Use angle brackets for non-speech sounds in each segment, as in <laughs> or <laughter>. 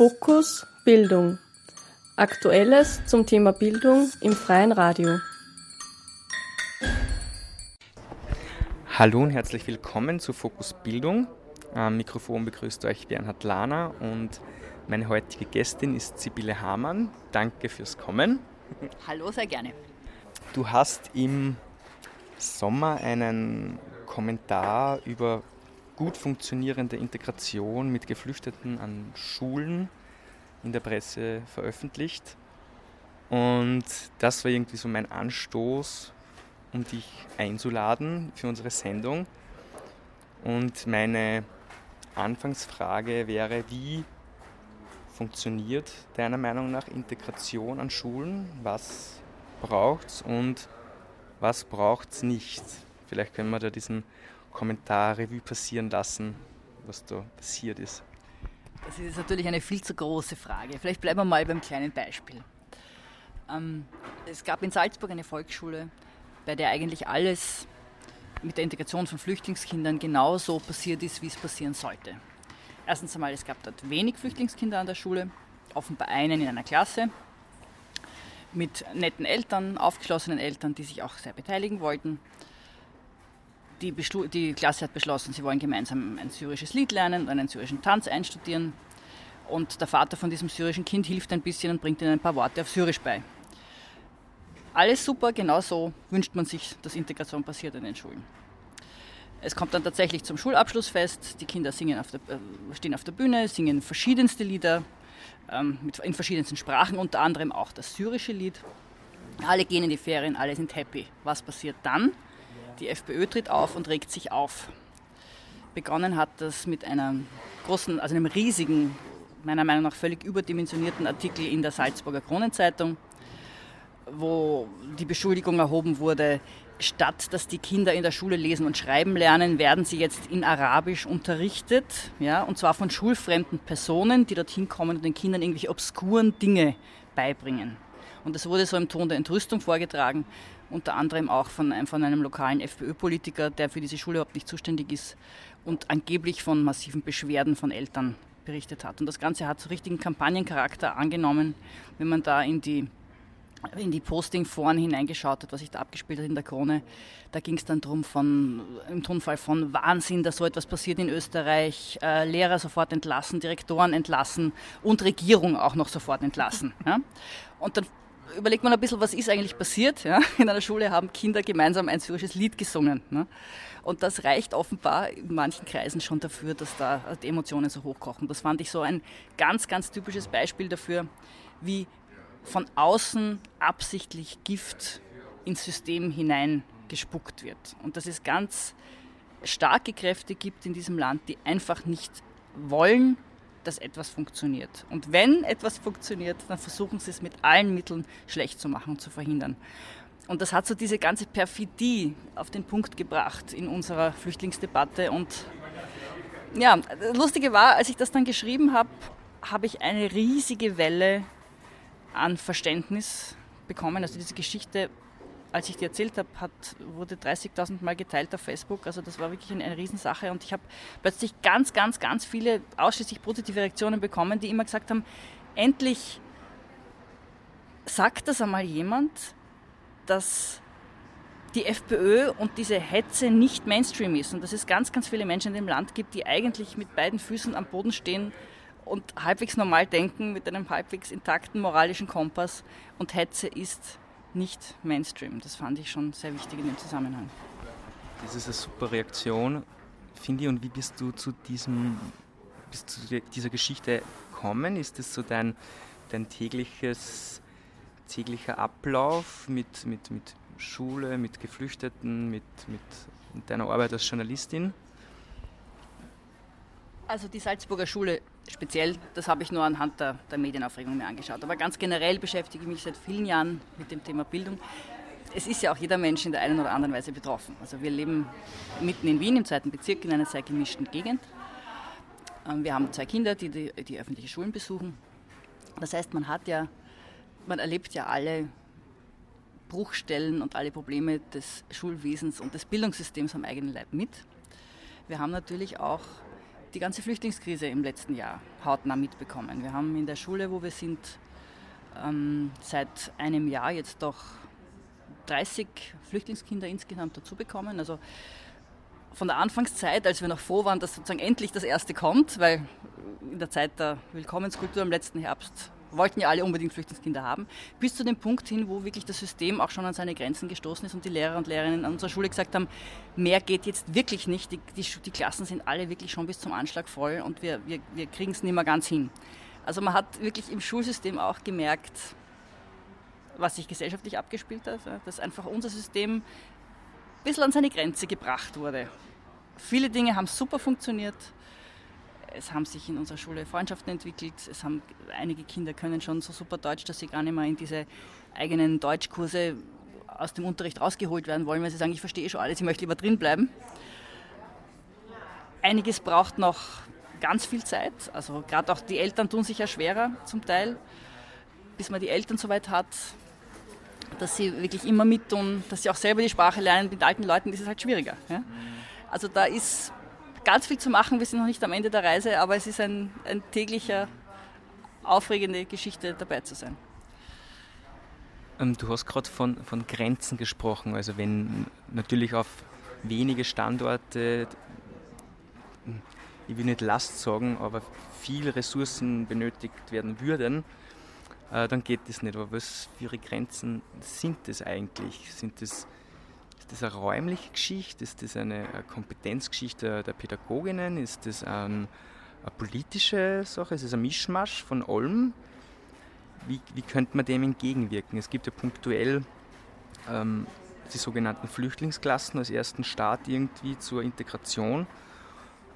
Fokus Bildung. Aktuelles zum Thema Bildung im freien Radio. Hallo und herzlich willkommen zu Fokus Bildung. Am Mikrofon begrüßt euch Bernhard Lahner und meine heutige Gästin ist Sibylle Hamann. Danke fürs Kommen. Hallo, sehr gerne. Du hast im Sommer einen Kommentar über gut funktionierende Integration mit Geflüchteten an Schulen in der Presse veröffentlicht. Und das war irgendwie so mein Anstoß, um dich einzuladen für unsere Sendung. Und meine Anfangsfrage wäre, wie funktioniert deiner Meinung nach Integration an Schulen? Was braucht es und was braucht es nicht? Vielleicht können wir da diesen Kommentar Revue passieren lassen, was da passiert ist. Das ist natürlich eine viel zu große Frage. Vielleicht bleiben wir mal beim kleinen Beispiel. Ähm, es gab in Salzburg eine Volksschule, bei der eigentlich alles mit der Integration von Flüchtlingskindern genauso passiert ist, wie es passieren sollte. Erstens einmal, es gab dort wenig Flüchtlingskinder an der Schule, offenbar einen in einer Klasse, mit netten Eltern, aufgeschlossenen Eltern, die sich auch sehr beteiligen wollten. Die, die, Klasse hat beschlossen, sie wollen gemeinsam ein syrisches Lied lernen und einen syrischen Tanz einstudieren. Und der Vater von diesem syrischen Kind hilft ein bisschen und bringt ihnen ein paar Worte auf Syrisch bei. Alles super, genau so wünscht man sich, dass Integration passiert in den Schulen. Es kommt dann tatsächlich zum Schulabschlussfest. Die Kinder singen auf der, äh, stehen auf der Bühne, singen verschiedenste Lieder ähm, in verschiedensten Sprachen, unter anderem auch das syrische Lied. Alle gehen in die Ferien, alle sind happy. Was passiert dann? Die FPÖ tritt auf und regt sich auf. Begonnen hat das mit einem großen, also einem riesigen, meiner Meinung nach völlig überdimensionierten Artikel in der Salzburger Kronenzeitung, wo die Beschuldigung erhoben wurde, statt dass die Kinder in der Schule lesen und schreiben lernen, werden sie jetzt in Arabisch unterrichtet, ja, und zwar von schulfremden Personen, die dorthin kommen und den Kindern irgendwelche obskuren Dinge beibringen. Und das wurde so im Ton der Entrüstung vorgetragen, unter anderem auch von einem, von einem lokalen FPÖ-Politiker, der für diese Schule überhaupt nicht zuständig ist und angeblich von massiven Beschwerden von Eltern berichtet hat. Und das Ganze hat so richtigen Kampagnencharakter angenommen, wenn man da in die in die Posting-Foren hineingeschaut hat, was sich da abgespielt hat in der Krone. Da ging es dann darum, von, im Tonfall von Wahnsinn, dass so etwas passiert in Österreich, äh, Lehrer sofort entlassen, Direktoren entlassen und Regierung auch noch sofort entlassen. <laughs> Ja? Und dann überlegt man ein bisschen, was ist eigentlich passiert. Ja? In einer Schule haben Kinder gemeinsam ein syrisches Lied gesungen. Ne? Und das reicht offenbar in manchen Kreisen schon dafür, dass da die Emotionen so hochkochen. Das fand ich so ein ganz, ganz typisches Beispiel dafür, wie von außen absichtlich Gift ins System hineingespuckt wird. Und dass es ganz starke Kräfte gibt in diesem Land, die einfach nicht wollen, dass etwas funktioniert. Und wenn etwas funktioniert, dann versuchen sie es mit allen Mitteln schlecht zu machen und zu verhindern. Und das hat so diese ganze Perfidie auf den Punkt gebracht in unserer Flüchtlingsdebatte. Und ja, das Lustige war, als ich das dann geschrieben habe, habe ich eine riesige Welle an Verständnis bekommen. Also diese Geschichte, als ich die erzählt habe, hat, wurde 30.000 Mal geteilt auf Facebook. Also das war wirklich eine, eine Riesensache. Und ich habe plötzlich ganz, ganz, ganz viele ausschließlich positive Reaktionen bekommen, die immer gesagt haben, endlich sagt das einmal jemand, dass die FPÖ und diese Hetze nicht Mainstream ist und dass es ganz, ganz viele Menschen in dem Land gibt, die eigentlich mit beiden Füßen am Boden stehen und halbwegs normal denken mit einem halbwegs intakten moralischen Kompass und Hetze ist nicht Mainstream. Das fand ich schon sehr wichtig in dem Zusammenhang. Das ist eine super Reaktion, finde ich. Und wie bist du zu diesem, bist zu dieser Geschichte gekommen? Ist das so dein, dein tägliches, täglicher Ablauf mit, mit, mit Schule, mit Geflüchteten, mit, mit deiner Arbeit als Journalistin? Also die Salzburger Schule speziell, das habe ich nur anhand der, der Medienaufregung mir angeschaut. Aber ganz generell beschäftige ich mich seit vielen Jahren mit dem Thema Bildung. Es ist ja auch jeder Mensch in der einen oder anderen Weise betroffen. Also wir leben mitten in Wien, im zweiten Bezirk, in einer sehr gemischten Gegend. Ähm, wir haben zwei Kinder, die, die, die öffentliche Schulen besuchen. Das heißt, man hat ja, man erlebt ja alle Bruchstellen und alle Probleme des Schulwesens und des Bildungssystems am eigenen Leib mit. Wir haben natürlich auch die ganze Flüchtlingskrise im letzten Jahr hautnah mitbekommen. Wir haben in der Schule, wo wir sind, ähm, seit einem Jahr jetzt doch 30 Flüchtlingskinder insgesamt dazu bekommen. Also von der Anfangszeit, als wir noch froh waren, dass sozusagen endlich das erste kommt, weil in der Zeit der Willkommenskultur im letzten Herbst wollten ja alle unbedingt Flüchtlingskinder haben, bis zu dem Punkt hin, wo wirklich das System auch schon an seine Grenzen gestoßen ist und die Lehrer und Lehrerinnen an unserer Schule gesagt haben, mehr geht jetzt wirklich nicht, die, die, die Klassen sind alle wirklich schon bis zum Anschlag voll und wir, wir, wir kriegen es nicht mehr ganz hin. Also man hat wirklich im Schulsystem auch gemerkt, was sich gesellschaftlich abgespielt hat, dass einfach unser System ein bisschen an seine Grenze gebracht wurde. Viele Dinge haben super funktioniert, es haben sich in unserer Schule Freundschaften entwickelt. Es haben, einige Kinder können schon so super Deutsch, dass sie gar nicht mehr in diese eigenen Deutschkurse aus dem Unterricht rausgeholt werden wollen, weil sie sagen, ich verstehe schon alles, ich möchte lieber drin bleiben. Einiges braucht noch ganz viel Zeit. Also gerade auch die Eltern tun sich ja schwerer zum Teil, bis man die Eltern so weit hat, dass sie wirklich immer mit tun, dass sie auch selber die Sprache lernen. Mit alten Leuten ist es halt schwieriger. Ja? Also da ist ganz viel zu machen. Wir sind noch nicht am Ende der Reise, aber es ist ein, ein täglicher, aufregende Geschichte dabei zu sein. Ähm, du hast gerade von, von Grenzen gesprochen. Also wenn natürlich auf wenige Standorte, ich will nicht Last sagen, aber viel Ressourcen benötigt werden würden, äh, dann geht das nicht. Aber was für Grenzen sind das eigentlich? Sind das das eine räumliche Geschichte? Ist das eine Kompetenzgeschichte der Pädagoginnen? Ist das eine politische Sache? Ist das ein Mischmasch von allem? Wie, wie könnte man dem entgegenwirken? Es gibt ja punktuell ähm, die sogenannten Flüchtlingsklassen als ersten Start irgendwie zur Integration.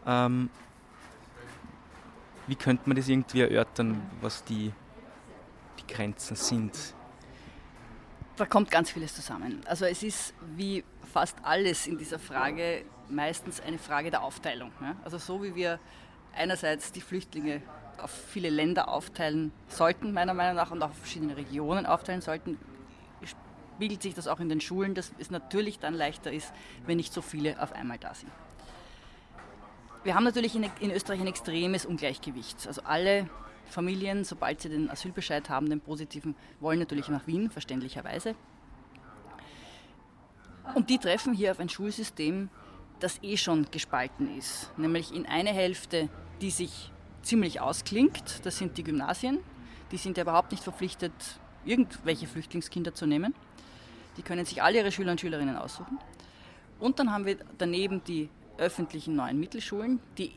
Ähm, wie könnte man das irgendwie erörtern, was die, die Grenzen sind? Da kommt ganz vieles zusammen. Also es ist wie fast alles in dieser Frage meistens eine Frage der Aufteilung. Ja? Also so wie wir einerseits die Flüchtlinge auf viele Länder aufteilen sollten, meiner Meinung nach, und auch auf verschiedene Regionen aufteilen sollten, spiegelt sich das auch in den Schulen, dass es natürlich dann leichter ist, wenn nicht so viele auf einmal da sind. Wir haben natürlich in Österreich ein extremes Ungleichgewicht. Also alle Familien, sobald sie den Asylbescheid haben, den positiven, wollen natürlich nach Wien, verständlicherweise. Und die treffen hier auf ein Schulsystem, das eh schon gespalten ist. Nämlich in eine Hälfte, die sich ziemlich ausklingt, das sind die Gymnasien. Die sind ja überhaupt nicht verpflichtet, irgendwelche Flüchtlingskinder zu nehmen. Die können sich alle ihre Schüler und Schülerinnen aussuchen. Und dann haben wir daneben die öffentlichen neuen Mittelschulen, die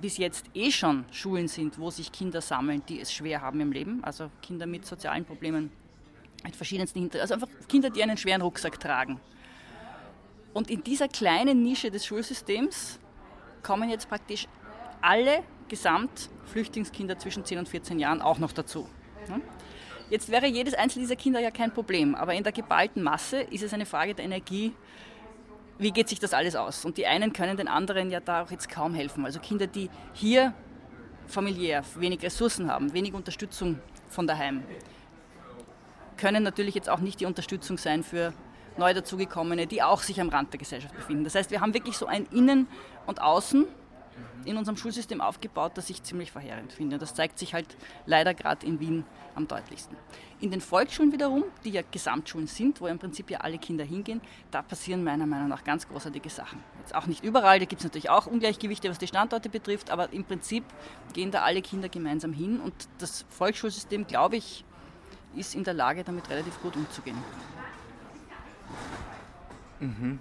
bis jetzt eh schon Schulen sind, wo sich Kinder sammeln, die es schwer haben im Leben, also Kinder mit sozialen Problemen, mit verschiedensten Hintergründen, also einfach Kinder, die einen schweren Rucksack tragen. Und in dieser kleinen Nische des Schulsystems kommen jetzt praktisch alle Gesamtflüchtlingskinder zwischen 10 und 14 Jahren auch noch dazu. Jetzt wäre jedes einzelne dieser Kinder ja kein Problem, aber in der geballten Masse ist es eine Frage der Energie, wie geht sich das alles aus? Und die einen können den anderen ja da auch jetzt kaum helfen. Also Kinder, die hier familiär wenig Ressourcen haben, wenig Unterstützung von daheim, können natürlich jetzt auch nicht die Unterstützung sein für neu dazugekommene, die auch sich am Rand der Gesellschaft befinden. Das heißt, wir haben wirklich so ein Innen und Außen in unserem Schulsystem aufgebaut, das ich ziemlich verheerend finde. Das zeigt sich halt leider gerade in Wien am deutlichsten. In den Volksschulen wiederum, die ja Gesamtschulen sind, wo im Prinzip ja alle Kinder hingehen, da passieren meiner Meinung nach ganz großartige Sachen. Jetzt auch nicht überall, da gibt es natürlich auch Ungleichgewichte, was die Standorte betrifft, aber im Prinzip gehen da alle Kinder gemeinsam hin und das Volksschulsystem, glaube ich, ist in der Lage, damit relativ gut umzugehen. Mhm.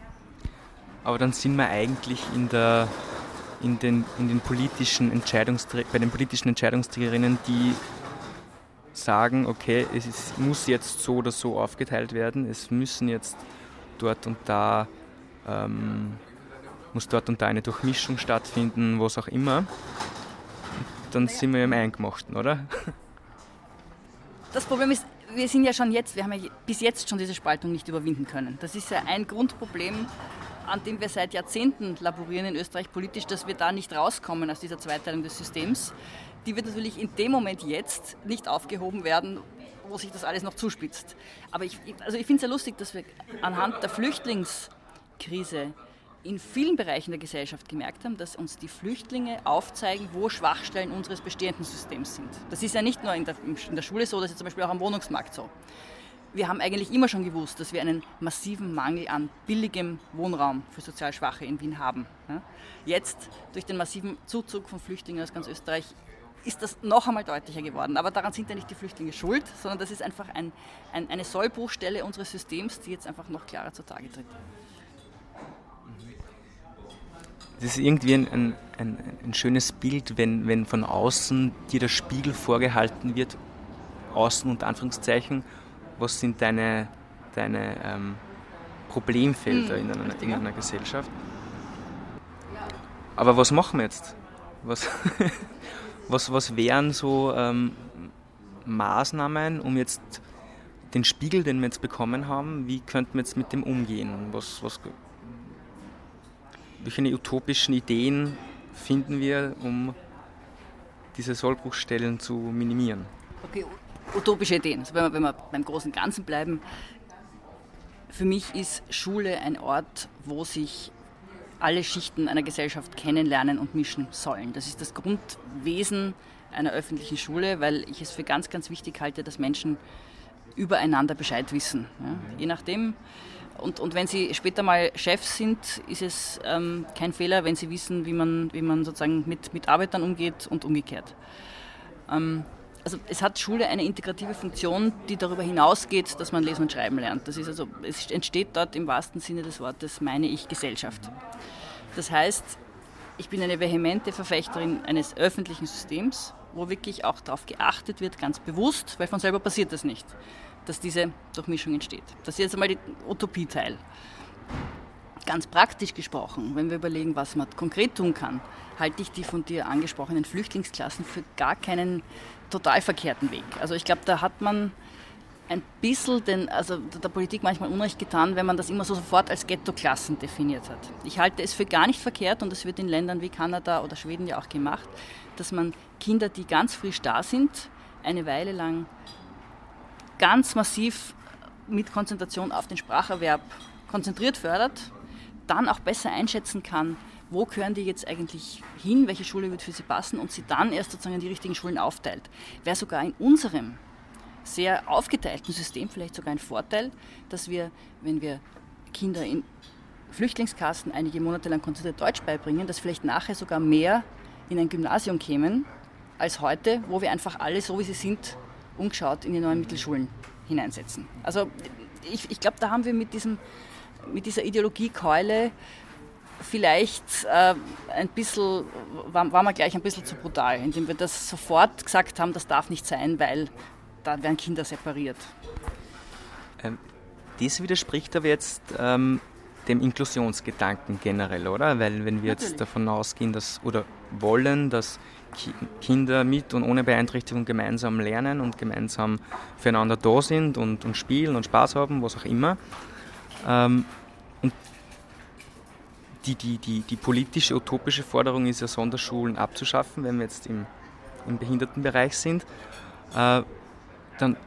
Aber dann sind wir eigentlich in der in den, in den politischen bei den politischen Entscheidungsträgerinnen, die sagen, okay, es muss jetzt so oder so aufgeteilt werden, es müssen jetzt dort und da, ähm, muss dort und da eine Durchmischung stattfinden, was auch immer. Dann sind wir im Eingemachten, oder? Das Problem ist, wir sind ja schon jetzt, wir haben ja bis jetzt schon diese Spaltung nicht überwinden können. Das ist ja ein Grundproblem an dem wir seit Jahrzehnten laborieren in Österreich politisch, dass wir da nicht rauskommen aus dieser Zweiteilung des Systems. Die wird natürlich in dem Moment jetzt nicht aufgehoben werden, wo sich das alles noch zuspitzt. Aber ich, also ich finde es ja lustig, dass wir anhand der Flüchtlingskrise in vielen Bereichen der Gesellschaft gemerkt haben, dass uns die Flüchtlinge aufzeigen, wo Schwachstellen unseres bestehenden Systems sind. Das ist ja nicht nur in der, in der Schule so, das ist zum Beispiel auch am Wohnungsmarkt so. Wir haben eigentlich immer schon gewusst, dass wir einen massiven Mangel an billigem Wohnraum für sozial Schwache in Wien haben. Jetzt, durch den massiven Zuzug von Flüchtlingen aus ganz Österreich, ist das noch einmal deutlicher geworden. Aber daran sind ja nicht die Flüchtlinge schuld, sondern das ist einfach ein, ein, eine Sollbruchstelle unseres Systems, die jetzt einfach noch klarer zutage tritt. Das ist irgendwie ein, ein, ein, ein schönes Bild, wenn, wenn von außen dir der Spiegel vorgehalten wird, außen unter Anführungszeichen, was sind deine, deine ähm, Problemfelder hm, in, einer, in einer Gesellschaft. Aber was machen wir jetzt? Was, <laughs> was, was wären so ähm, Maßnahmen, um jetzt den Spiegel, den wir jetzt bekommen haben, wie könnten wir jetzt mit dem umgehen? Was, was, welche utopischen Ideen finden wir, um diese Sollbruchstellen zu minimieren? Okay, utopische Ideen. Also wenn, wir, wenn wir beim großen Ganzen bleiben, für mich ist Schule ein Ort, wo sich alle Schichten einer Gesellschaft kennenlernen und mischen sollen. Das ist das Grundwesen einer öffentlichen Schule, weil ich es für ganz, ganz wichtig halte, dass Menschen übereinander Bescheid wissen. Ja? Je nachdem, und, und wenn Sie später mal Chef sind, ist es ähm, kein Fehler, wenn Sie wissen, wie man, wie man sozusagen mit, mit Arbeitern umgeht und umgekehrt. Ähm, also es hat Schule eine integrative Funktion, die darüber hinausgeht, dass man lesen und schreiben lernt. Das ist also, es entsteht dort im wahrsten Sinne des Wortes, meine ich, Gesellschaft. Das heißt, ich bin eine vehemente Verfechterin eines öffentlichen Systems, wo wirklich auch darauf geachtet wird, ganz bewusst, weil von selber passiert das nicht dass diese Durchmischung entsteht. Das ist jetzt einmal der Utopieteil. Ganz praktisch gesprochen, wenn wir überlegen, was man konkret tun kann, halte ich die von dir angesprochenen Flüchtlingsklassen für gar keinen total verkehrten Weg. Also ich glaube, da hat man ein bisschen den, also der Politik manchmal Unrecht getan, wenn man das immer so sofort als Ghetto-Klassen definiert hat. Ich halte es für gar nicht verkehrt und es wird in Ländern wie Kanada oder Schweden ja auch gemacht, dass man Kinder, die ganz frisch da sind, eine Weile lang ganz massiv mit Konzentration auf den Spracherwerb konzentriert fördert, dann auch besser einschätzen kann, wo gehören die jetzt eigentlich hin, welche Schule wird für sie passen und sie dann erst sozusagen in die richtigen Schulen aufteilt. Wäre sogar in unserem sehr aufgeteilten System vielleicht sogar ein Vorteil, dass wir, wenn wir Kinder in Flüchtlingskassen einige Monate lang konzentriert Deutsch beibringen, dass vielleicht nachher sogar mehr in ein Gymnasium kämen als heute, wo wir einfach alle so wie sie sind umgeschaut in die neuen Mittelschulen hineinsetzen. Also ich, ich glaube, da haben wir mit, diesem, mit dieser Ideologiekeule vielleicht äh, ein bisschen, waren war wir gleich ein bisschen zu brutal, indem wir das sofort gesagt haben, das darf nicht sein, weil da werden Kinder separiert. Ähm, das widerspricht aber jetzt ähm, dem Inklusionsgedanken generell, oder? Weil wenn wir Natürlich. jetzt davon ausgehen, dass oder wollen, dass Kinder mit und ohne Beeinträchtigung gemeinsam lernen und gemeinsam füreinander da sind und, und spielen und Spaß haben, was auch immer. Ähm, und die, die, die, die politische, utopische Forderung ist ja, Sonderschulen abzuschaffen, wenn wir jetzt im, im Behindertenbereich sind. Äh, dann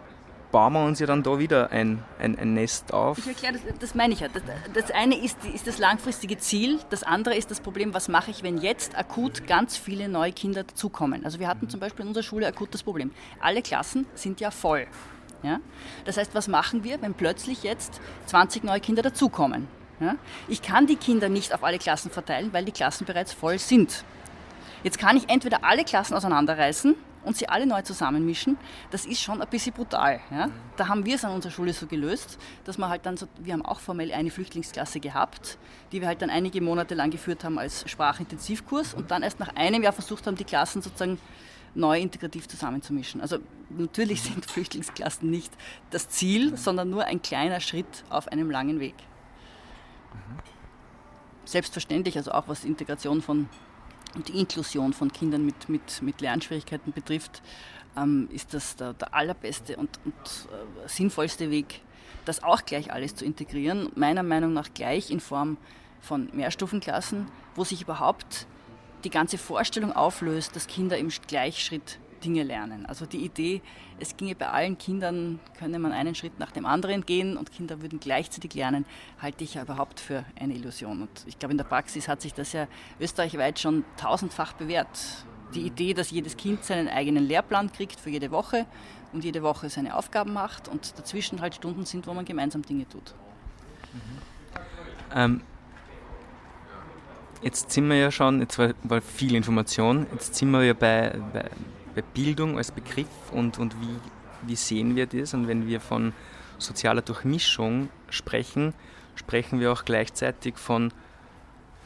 bauen wir uns ja dann da wieder ein, ein, ein Nest auf. Ich erkläre, das, das meine ich ja. Das, das eine ist, ist, das langfristige Ziel, das andere ist das Problem, was mache ich, wenn jetzt akut ganz viele neue Kinder dazukommen. Also wir hatten zum Beispiel in unserer Schule akut das Problem. Alle Klassen sind ja voll. Ja? Das heißt, was machen wir, wenn plötzlich jetzt 20 neue Kinder dazukommen? Ja? Ich kann die Kinder nicht auf alle Klassen verteilen, weil die Klassen bereits voll sind. Jetzt kann ich entweder alle Klassen auseinanderreißen und sie alle neu zusammenmischen, das ist schon ein bisschen brutal. Ja? Da haben wir es an unserer Schule so gelöst, dass wir halt dann so, wir haben auch formell eine Flüchtlingsklasse gehabt, die wir halt dann einige Monate lang geführt haben als Sprachintensivkurs und dann erst nach einem Jahr versucht haben, die Klassen sozusagen neu integrativ zusammenzumischen. Also natürlich sind <laughs> Flüchtlingsklassen nicht das Ziel, sondern nur ein kleiner Schritt auf einem langen Weg. Selbstverständlich, also auch was Integration von und Inklusion von Kindern mit, mit, mit Lernschwierigkeiten betrifft, ähm, ist das der, der allerbeste und, und äh, sinnvollste Weg, das auch gleich alles zu integrieren. Meiner Meinung nach gleich in Form von Mehrstufenklassen, wo sich überhaupt die ganze Vorstellung auflöst, dass Kinder im Gleichschritt Dinge lernen. Also die Idee, es ginge bei allen Kindern, könne man einen Schritt nach dem anderen gehen und Kinder würden gleichzeitig lernen, halte ich ja überhaupt für eine Illusion. Und ich glaube, in der Praxis hat sich das ja österreichweit schon tausendfach bewährt. Die Idee, dass jedes Kind seinen eigenen Lehrplan kriegt für jede Woche und jede Woche seine Aufgaben macht und dazwischen halt Stunden sind, wo man gemeinsam Dinge tut. Mhm. Ähm, jetzt sind wir ja schon, jetzt war, war, viel Information, jetzt sind wir ja bei, bei, bei Bildung als Begriff und, und wie, wie sehen wir das? Und wenn wir von sozialer Durchmischung sprechen, sprechen wir auch gleichzeitig von,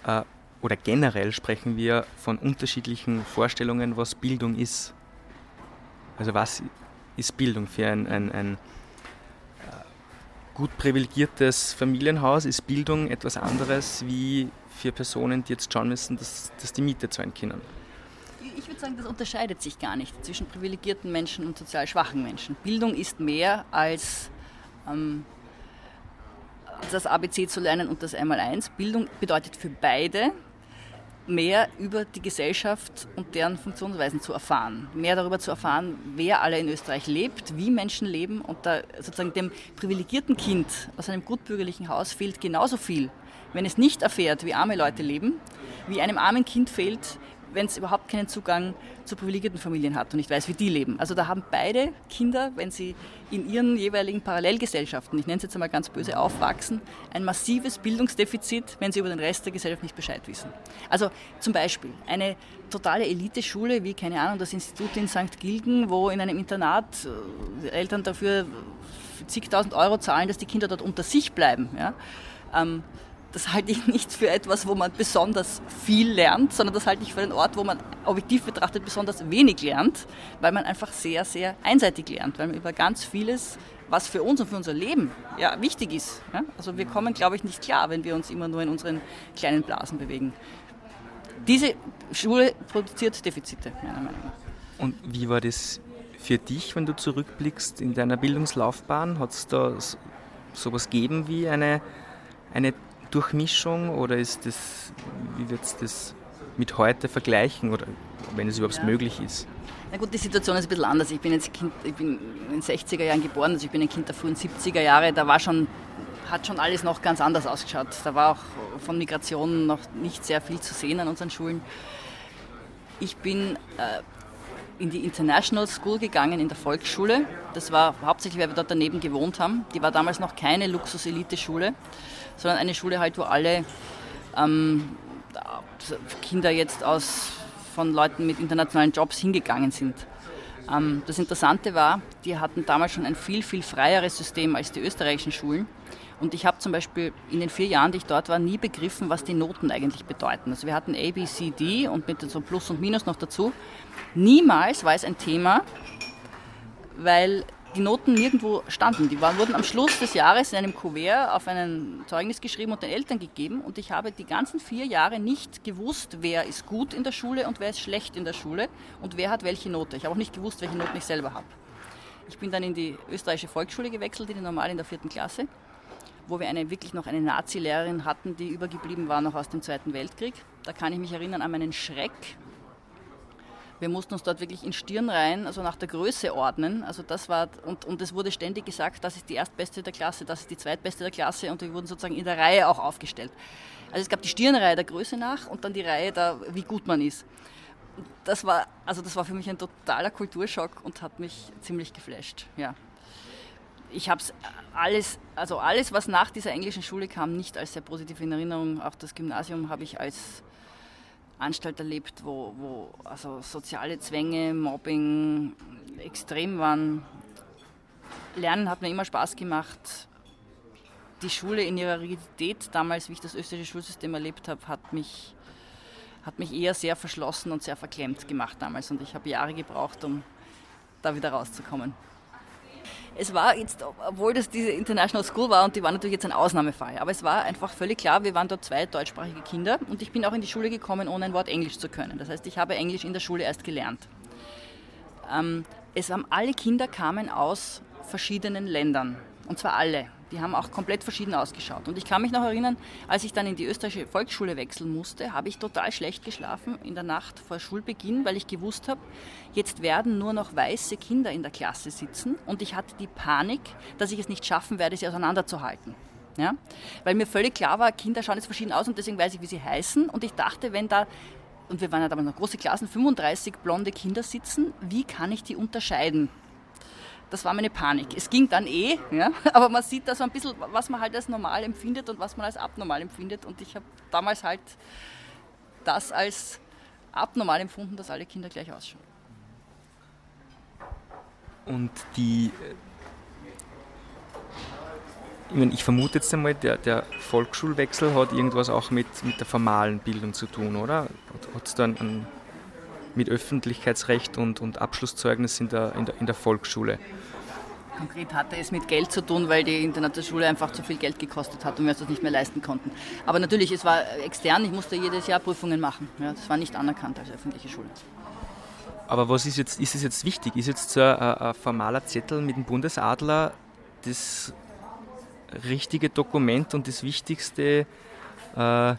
äh, oder generell sprechen wir von unterschiedlichen Vorstellungen, was Bildung ist. Also was ist Bildung für ein, ein, ein gut privilegiertes Familienhaus? Ist Bildung etwas anderes wie für Personen, die jetzt schauen müssen, dass, dass die Miete zahlen können? Ich würde sagen, das unterscheidet sich gar nicht zwischen privilegierten Menschen und sozial schwachen Menschen. Bildung ist mehr als ähm, das ABC zu lernen und das Einmaleins. Bildung bedeutet für beide, mehr über die Gesellschaft und deren Funktionsweisen zu erfahren. Mehr darüber zu erfahren, wer alle in Österreich lebt, wie Menschen leben und da sozusagen dem privilegierten Kind aus einem gutbürgerlichen Haus fehlt genauso viel, wenn es nicht erfährt, wie arme Leute leben, wie einem armen Kind fehlt, wenn es überhaupt keinen Zugang zu privilegierten Familien hat und nicht weiß, wie die leben. Also da haben beide Kinder, wenn sie in ihren jeweiligen Parallelgesellschaften, ich nenne es jetzt einmal ganz böse, aufwachsen, ein massives Bildungsdefizit, wenn sie über den Rest der Gesellschaft nicht Bescheid wissen. Also zum Beispiel eine totale Eliteschule wie, keine Ahnung, das Institut in St. Gilgen, wo in einem Internat äh, Eltern dafür zigtausend Euro zahlen, dass die Kinder dort unter sich bleiben. Ja? Ähm, das halte ich nicht für etwas, wo man besonders viel lernt, sondern das halte ich für einen Ort, wo man objektiv betrachtet besonders wenig lernt, weil man einfach sehr, sehr einseitig lernt, weil man über ganz vieles, was für uns und für unser Leben ja, wichtig ist. Ja? Also wir kommen, glaube ich, nicht klar, wenn wir uns immer nur in unseren kleinen Blasen bewegen. Diese Schule produziert Defizite, meiner Meinung nach. Und wie war das für dich, wenn du zurückblickst in deiner Bildungslaufbahn? Hat es da sowas gegeben wie eine, eine Durchmischung oder ist das, wie wird es das mit heute vergleichen oder wenn es überhaupt ja. möglich ist? Na gut, die Situation ist ein bisschen anders. Ich bin jetzt kind, ich bin in den 60er Jahren geboren, also ich bin ein Kind der frühen 70er Jahre. Da war schon, hat schon alles noch ganz anders ausgeschaut. Da war auch von Migration noch nicht sehr viel zu sehen an unseren Schulen. Ich bin äh, in die International School gegangen, in der Volksschule. Das war hauptsächlich, weil wir dort daneben gewohnt haben. Die war damals noch keine Luxus-Elite-Schule sondern eine Schule halt, wo alle ähm, Kinder jetzt aus, von Leuten mit internationalen Jobs hingegangen sind. Ähm, das Interessante war, die hatten damals schon ein viel, viel freieres System als die österreichischen Schulen. Und ich habe zum Beispiel in den vier Jahren, die ich dort war, nie begriffen, was die Noten eigentlich bedeuten. Also wir hatten A, B, C, D und mit so Plus und Minus noch dazu. Niemals war es ein Thema, weil die Noten nirgendwo standen. Die waren, wurden am Schluss des Jahres in einem Kuvert auf ein Zeugnis geschrieben und den Eltern gegeben. Und ich habe die ganzen vier Jahre nicht gewusst, wer ist gut in der Schule und wer ist schlecht in der Schule und wer hat welche Note. Ich habe auch nicht gewusst, welche Noten ich selber habe. Ich bin dann in die österreichische Volksschule gewechselt, in die normal in der vierten Klasse, wo wir eine, wirklich noch eine Nazi-Lehrerin hatten, die übergeblieben war noch aus dem Zweiten Weltkrieg. Da kann ich mich erinnern an meinen Schreck, wir mussten uns dort wirklich in Stirn rein, also nach der Größe ordnen. Also das war, und, und es wurde ständig gesagt, das ist die erstbeste der Klasse, das ist die zweitbeste der Klasse und wir wurden sozusagen in der Reihe auch aufgestellt. Also es gab die Stirnreihe der Größe nach und dann die Reihe da, wie gut man ist. Das war, also das war für mich ein totaler Kulturschock und hat mich ziemlich geflasht, ja. Ich habe es alles, also alles, was nach dieser englischen Schule kam, nicht als sehr positiv in Erinnerung. Auch das Gymnasium habe ich als Anstalt erlebt, wo, wo also soziale Zwänge, Mobbing extrem waren. Lernen hat mir immer Spaß gemacht. Die Schule in ihrer Rigidität damals, wie ich das österreichische Schulsystem erlebt habe, hat mich, hat mich eher sehr verschlossen und sehr verklemmt gemacht damals. Und ich habe Jahre gebraucht, um da wieder rauszukommen es war jetzt, obwohl das diese International School war und die war natürlich jetzt ein Ausnahmefall, aber es war einfach völlig klar, wir waren dort zwei deutschsprachige Kinder und ich bin auch in die Schule gekommen, ohne ein Wort Englisch zu können. Das heißt, ich habe Englisch in der Schule erst gelernt. Ähm, es waren alle Kinder kamen aus verschiedenen Ländern. Und zwar alle. Die haben auch komplett verschieden ausgeschaut. Und ich kann mich noch erinnern, als ich dann in die österreichische Volksschule wechseln musste, habe ich total schlecht geschlafen in der Nacht vor Schulbeginn, weil ich gewusst habe, jetzt werden nur noch weiße Kinder in der Klasse sitzen. Und ich hatte die Panik, dass ich es nicht schaffen werde, sie auseinanderzuhalten. Ja? Weil mir völlig klar war, Kinder schauen jetzt verschieden aus und deswegen weiß ich, wie sie heißen. Und ich dachte, wenn da und wir waren ja damals noch große Klassen, 35 blonde Kinder sitzen, wie kann ich die unterscheiden? Das war meine Panik. Es ging dann eh, ja, <laughs> aber man sieht da so ein bisschen, was man halt als normal empfindet und was man als abnormal empfindet. Und ich habe damals halt das als abnormal empfunden, dass alle Kinder gleich ausschauen. Und die ich, meine, ich vermute jetzt einmal, der, der, Volksschulwechsel hat irgendwas auch mit, mit der formalen Bildung zu tun, oder? Hat es dann ein, mit Öffentlichkeitsrecht und, und Abschlusszeugnis in der, in, der, in der Volksschule? Konkret hatte es mit Geld zu tun, weil die Internatsschule einfach zu viel Geld gekostet hat und wir uns das nicht mehr leisten konnten. Aber natürlich, es war extern, ich musste jedes Jahr Prüfungen machen. Ja, das war nicht anerkannt als öffentliche Schule. Aber was ist jetzt, ist es jetzt wichtig? Ist jetzt so ein, ein formaler Zettel mit dem Bundesadler das richtige Dokument und das wichtigste äh,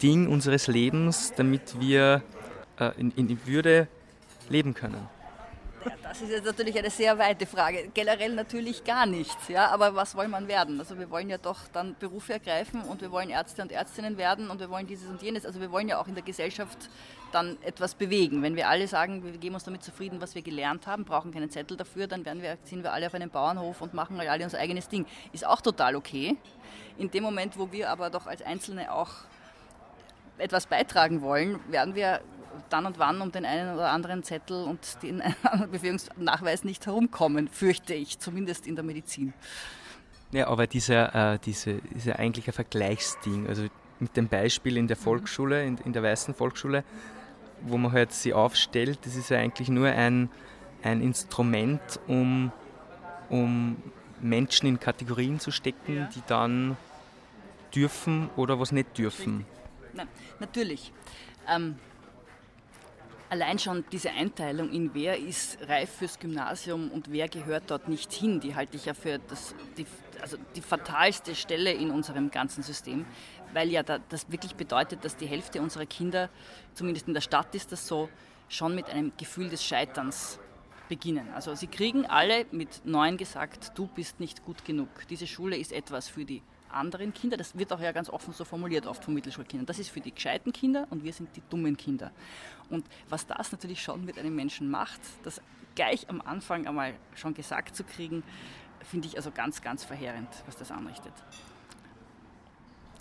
Ding unseres Lebens, damit wir in, in Würde leben können? Das ist jetzt natürlich eine sehr weite Frage. Generell natürlich gar nichts, ja. Aber was soll man werden? Also wir wollen ja doch dann Berufe ergreifen und wir wollen Ärzte und Ärztinnen werden und wir wollen dieses und jenes. Also wir wollen ja auch in der Gesellschaft dann etwas bewegen. Wenn wir alle sagen, wir geben uns damit zufrieden, was wir gelernt haben, brauchen keinen Zettel dafür, dann werden wir, sind wir alle auf einem Bauernhof und machen alle unser eigenes Ding. Ist auch total okay. In dem Moment, wo wir aber doch als Einzelne auch etwas beitragen wollen, werden wir dann und wann um den einen oder anderen Zettel und den <laughs> Befähigungsnachweis nicht herumkommen, fürchte ich, zumindest in der Medizin. Ja, aber dieser, äh, diese, ist ja eigentlich ein Vergleichsding. Also mit dem Beispiel in der Volksschule, in, in der weißen Volksschule, wo man halt sie aufstellt, das ist ja eigentlich nur ein, ein Instrument, um, um Menschen in Kategorien zu stecken, ja. die dann dürfen oder was nicht dürfen. Nein, natürlich. Ähm, allein schon diese Einteilung in wer ist reif fürs Gymnasium und wer gehört dort nicht hin, die halte ich ja für das, die, also die fatalste Stelle in unserem ganzen System, weil ja da, das wirklich bedeutet, dass die Hälfte unserer Kinder, zumindest in der Stadt ist das so, schon mit einem Gefühl des Scheiterns beginnen. Also sie kriegen alle mit neun gesagt, du bist nicht gut genug. Diese Schule ist etwas für die anderen Kinder. Das wird auch ja ganz offen so formuliert oft von Mittelschulkindern. Das ist für die gescheiten Kinder und wir sind die dummen Kinder. Und was das natürlich schon mit einem Menschen macht, das gleich am Anfang einmal schon gesagt zu kriegen, finde ich also ganz, ganz verheerend, was das anrichtet.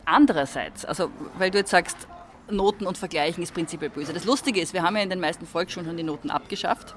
Andererseits, also weil du jetzt sagst, Noten und Vergleichen ist prinzipiell böse. Das Lustige ist, wir haben ja in den meisten Volksschulen schon die Noten abgeschafft.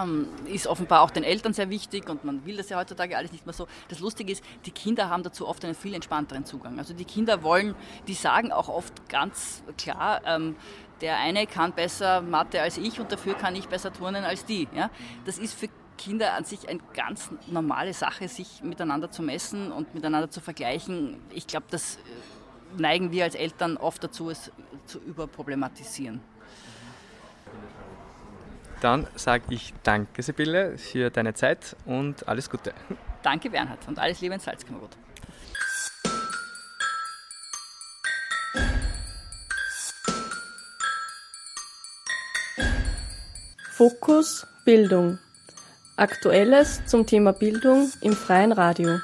Ähm, ist offenbar auch den Eltern sehr wichtig und man will das ja heutzutage alles nicht mehr so. Das Lustige ist, die Kinder haben dazu oft einen viel entspannteren Zugang. Also die Kinder wollen, die sagen auch oft ganz klar, ähm, der eine kann besser Mathe als ich und dafür kann ich besser turnen als die. Ja? Das ist für Kinder an sich eine ganz normale Sache, sich miteinander zu messen und miteinander zu vergleichen. Ich glaube, das äh, neigen wir als Eltern oft dazu, es zu überproblematisieren. Dann sage ich danke, Sibylle, für deine Zeit und alles Gute. Danke, Bernhard, und alles Liebe in Salzkammergut. Fokus Bildung. Aktuelles zum Thema Bildung im freien Radio.